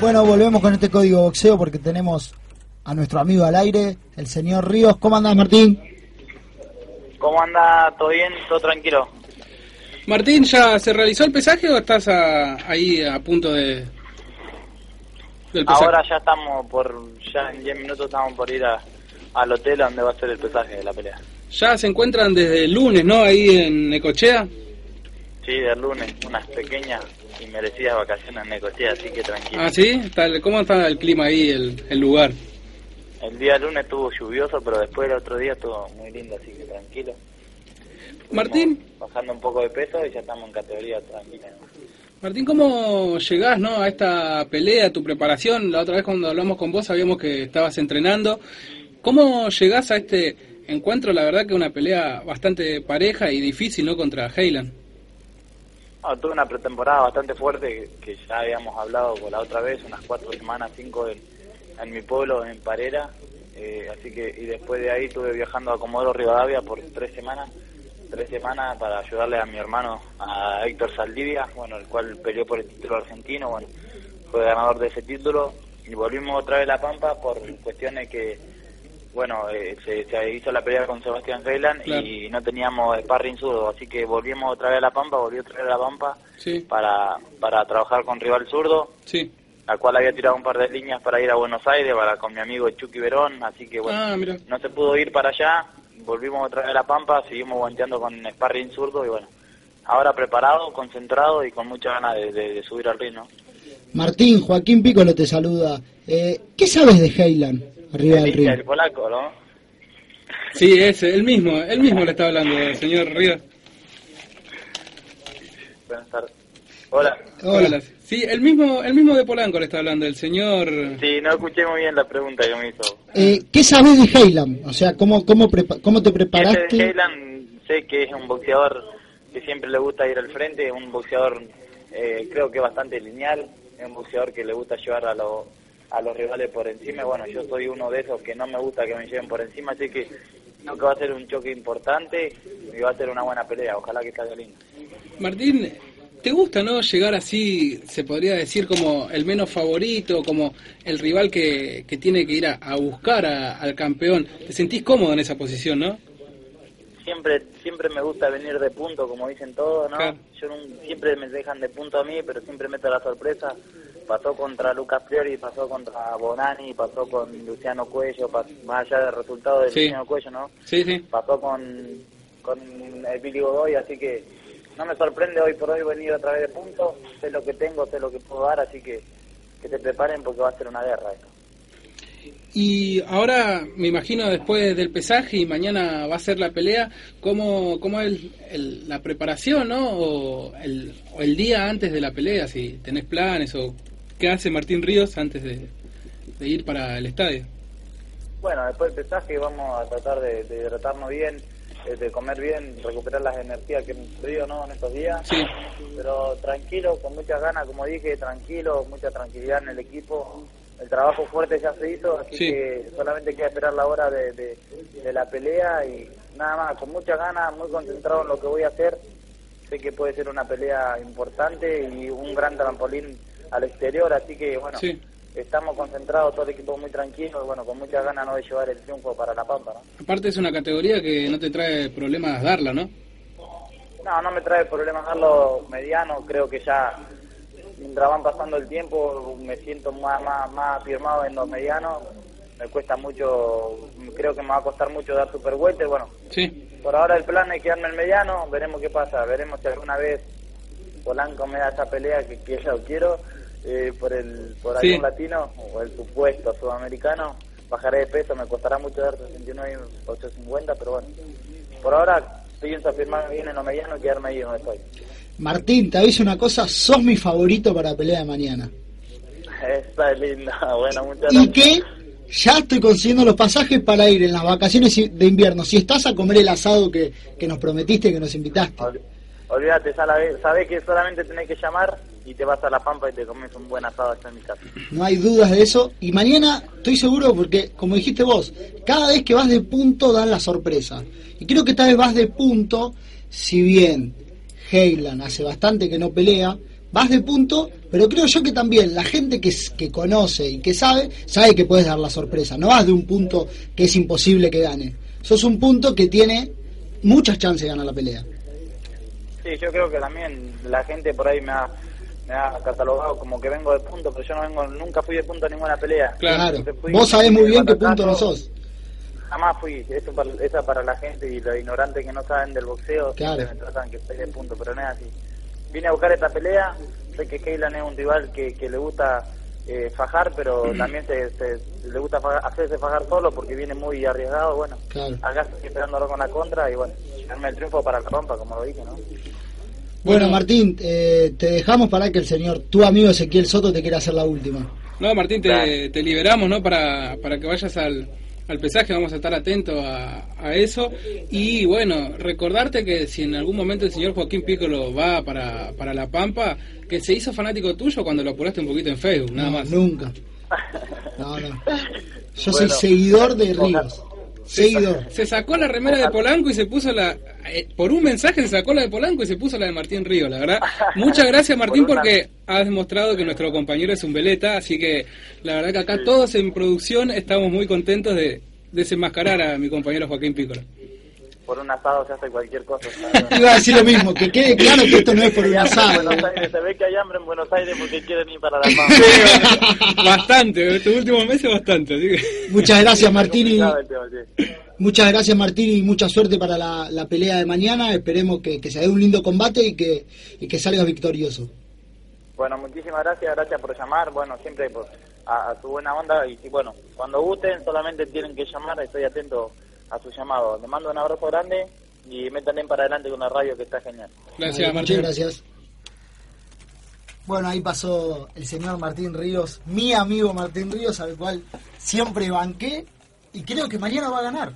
Bueno, volvemos con este código boxeo porque tenemos a nuestro amigo al aire, el señor Ríos. ¿Cómo andás, Martín? ¿Cómo anda? ¿Todo bien? ¿Todo tranquilo? Martín, ¿ya se realizó el pesaje o estás ahí a punto de del pesaje? Ahora ya estamos por, ya en 10 minutos estamos por ir al hotel donde va a ser el pesaje de la pelea. Ya se encuentran desde el lunes, ¿no? Ahí en Necochea. Sí, del lunes, unas pequeñas y merecidas vacaciones en Necochea, así que tranquilo. Ah, sí, ¿cómo está el clima ahí, el, el lugar? El día lunes estuvo lluvioso, pero después el otro día estuvo muy lindo, así que tranquilo. Martín. Bajando un poco de peso y ya estamos en categoría tranquila. Martín, ¿cómo llegás no, a esta pelea, a tu preparación? La otra vez cuando hablamos con vos sabíamos que estabas entrenando. ¿Cómo llegás a este encuentro? La verdad que una pelea bastante pareja y difícil, ¿no? Contra Heilan. Ah, tuve una pretemporada bastante fuerte que, ya habíamos hablado con la otra vez, unas cuatro semanas, cinco en, en mi pueblo, en Parera. Eh, así que, y después de ahí estuve viajando a Comodoro Rivadavia por tres semanas, tres semanas para ayudarle a mi hermano, a Héctor Saldivia, bueno, el cual peleó por el título argentino, bueno, fue ganador de ese título. Y volvimos otra vez a La Pampa por cuestiones que bueno, eh, se, hizo la pelea con Sebastián Heiland y no teníamos sparring zurdo, así que volvimos otra vez a La Pampa, volví otra vez a La Pampa para, para trabajar con rival zurdo, sí. la cual había tirado un par de líneas para ir a Buenos Aires para con mi amigo Chucky Verón, así que bueno, ah, no se pudo ir para allá, volvimos otra vez a La Pampa, seguimos guanteando con sparring zurdo y bueno, ahora preparado, concentrado y con mucha ganas de, subir al ring, Martín, Joaquín Piccolo te saluda. Eh, ¿Qué sabes de Heiland? Del río. El polaco, ¿no? Sí, ese, el mismo, el mismo le está hablando, señor Rivas. Buenas tardes. Hola. Hola. Sí, el mismo, el mismo de Polanco le está hablando, el señor... Sí, no escuché muy bien la pregunta que me hizo. Eh, ¿Qué sabes de Heiland? O sea, ¿cómo, cómo, cómo te preparaste? De Heiland sé que es un boxeador que siempre le gusta ir al frente, un boxeador eh, creo que bastante lineal, es un boxeador que le gusta llevar a los a los rivales por encima. Bueno, yo soy uno de esos que no me gusta que me lleven por encima, así que creo que va a ser un choque importante y va a ser una buena pelea. Ojalá que salga lindo. Martín, ¿te gusta no llegar así, se podría decir, como el menos favorito, como el rival que, que tiene que ir a, buscar al campeón? ¿Te sentís cómodo en esa posición, no? Siempre, siempre me gusta venir de punto, como dicen todos, ¿no? Yo siempre me dejan de punto a mí, pero siempre meto la sorpresa pasó contra Lucas Priori, pasó contra Bonani, pasó con Luciano Cuello, más allá del resultado de Luciano Cuello, ¿no? Sí, sí. Pasó con, con el Billy Godoy, así que no me sorprende hoy por hoy venir otra vez de punto, sé lo que tengo, sé lo que puedo dar, así que que se preparen porque va a ser una guerra esto. Y ahora me imagino después del pesaje y mañana va a ser la pelea, ¿cómo, cómo es la preparación, ¿no? O el, o el día antes de la pelea, si tenés planes o ¿Qué hace Martín Ríos antes de, ir para el estadio? Bueno, después del pesaje vamos a tratar de, hidratarnos bien, eh, de comer bien, recuperar las energías que hemos perdido ¿no? en estos días. Sí. Pero tranquilo, con muchas ganas, como dije, tranquilo, mucha tranquilidad en el equipo. El trabajo fuerte ya se hizo, así que solamente queda esperar la hora de, de la pelea y nada más, con muchas ganas, muy concentrado en lo que voy a hacer. Sé que puede ser una pelea importante y un gran trampolín al exterior, así que bueno, estamos concentrados, todo el equipo muy tranquilo y bueno, con muchas ganas ¿no? de llevar el triunfo para La Pampa. Aparte es una categoría que no te trae problemas darla, ¿no? No, no me trae problemas darlo mediano, creo que ya mientras van pasando el tiempo me siento más, más, más afirmado en los medianos, me cuesta mucho, creo que me va a costar mucho dar super vueltas, bueno, sí. por ahora el plan es quedarme en mediano, veremos qué pasa, veremos si alguna vez Polanco me da esa pelea que, que yo quiero eh, por el por algún latino o el supuesto sudamericano, bajaré de peso, me costará mucho dar 69 850, pero bueno, por ahora pienso afirmarme bien en lo mediano y quedarme ahí donde estoy. Martín, te aviso una cosa, sos mi favorito para la pelea de mañana. Esta es linda, bueno, muchas gracias. Y que ya estoy consiguiendo los pasajes para ir en las vacaciones de invierno. Si estás a comer el asado que, que nos prometiste, que nos invitaste. Olvídate, sabes que solamente tenés que llamar y te vas a la pampa y te comes un buen asado acá en mi casa. No hay dudas de eso. Y mañana estoy seguro porque, como dijiste vos, cada vez que vas de punto dan la sorpresa. Y creo que esta vez vas de punto, si bien Heilan hace bastante que no pelea, vas de punto, pero creo yo que también la gente que, que conoce y que sabe, sabe que puedes dar la sorpresa. No vas de un punto que es imposible que gane. Sos un punto que tiene muchas chances de ganar la pelea. Sí, yo creo que también la gente por ahí me ha, me ha catalogado como que vengo de punto, pero yo no vengo, nunca fui de punto a ninguna pelea. Claro, vos sabés muy bien qué punto no sos. Jamás fui, eso para, esa para la gente y los ignorantes que no saben del boxeo, claro. me tratan que estoy de punto, pero no es así. Vine a buscar esta pelea, sé que Keylan es un rival que, que le gusta eh, fajar, pero también se, le gusta hacerse fajar solo porque viene muy arriesgado. Bueno, acá estoy esperándolo con la contra y bueno, darme el triunfo para la rompa, como lo dije, ¿no? Bueno, Martín, eh, te dejamos para que el señor, tu amigo Ezequiel Soto, te quiera hacer la última. No, Martín, te, te liberamos, ¿no? Para, para que vayas al, al pesaje, vamos a estar atentos a, a, eso. Y bueno, recordarte que si en algún momento el señor Joaquín Piccolo va para, para La Pampa, que se hizo fanático tuyo cuando lo apuraste un poquito en Facebook, nada más. Nunca. No, no. Yo soy seguidor de Ríos. Seguidor. Se sacó la remera de Polanco y se puso la. Eh, por un mensaje se sacó la de Polanco y se puso la de Martín Río, la verdad. Muchas gracias, Martín, porque has demostrado que nuestro compañero es un veleta. Así que la verdad que acá todos en producción estamos muy contentos de desenmascarar a mi compañero Joaquín Pícola por un asado se hace cualquier cosa. Iba a decir lo mismo, que quede claro que esto no es por un asado. se ve que hay hambre en Buenos Aires porque quieren ir para la paz. bastante, estos últimos meses bastante. Muchas gracias Martín y, muchas gracias Martín y mucha suerte para la, la pelea de mañana. Esperemos que, que se dé un lindo combate y que, y que salgas victorioso. Bueno, muchísimas gracias, gracias por llamar, bueno, siempre por, a, a, su buena onda y, y bueno, cuando gusten solamente tienen que llamar, estoy atento a su llamado. Le mando un abrazo grande y también para adelante con la radio que está genial. Gracias, Martín. Muchas gracias. Bueno, ahí pasó el señor Martín Ríos, mi amigo Martín Ríos, al cual siempre banqué y creo que mañana va a ganar.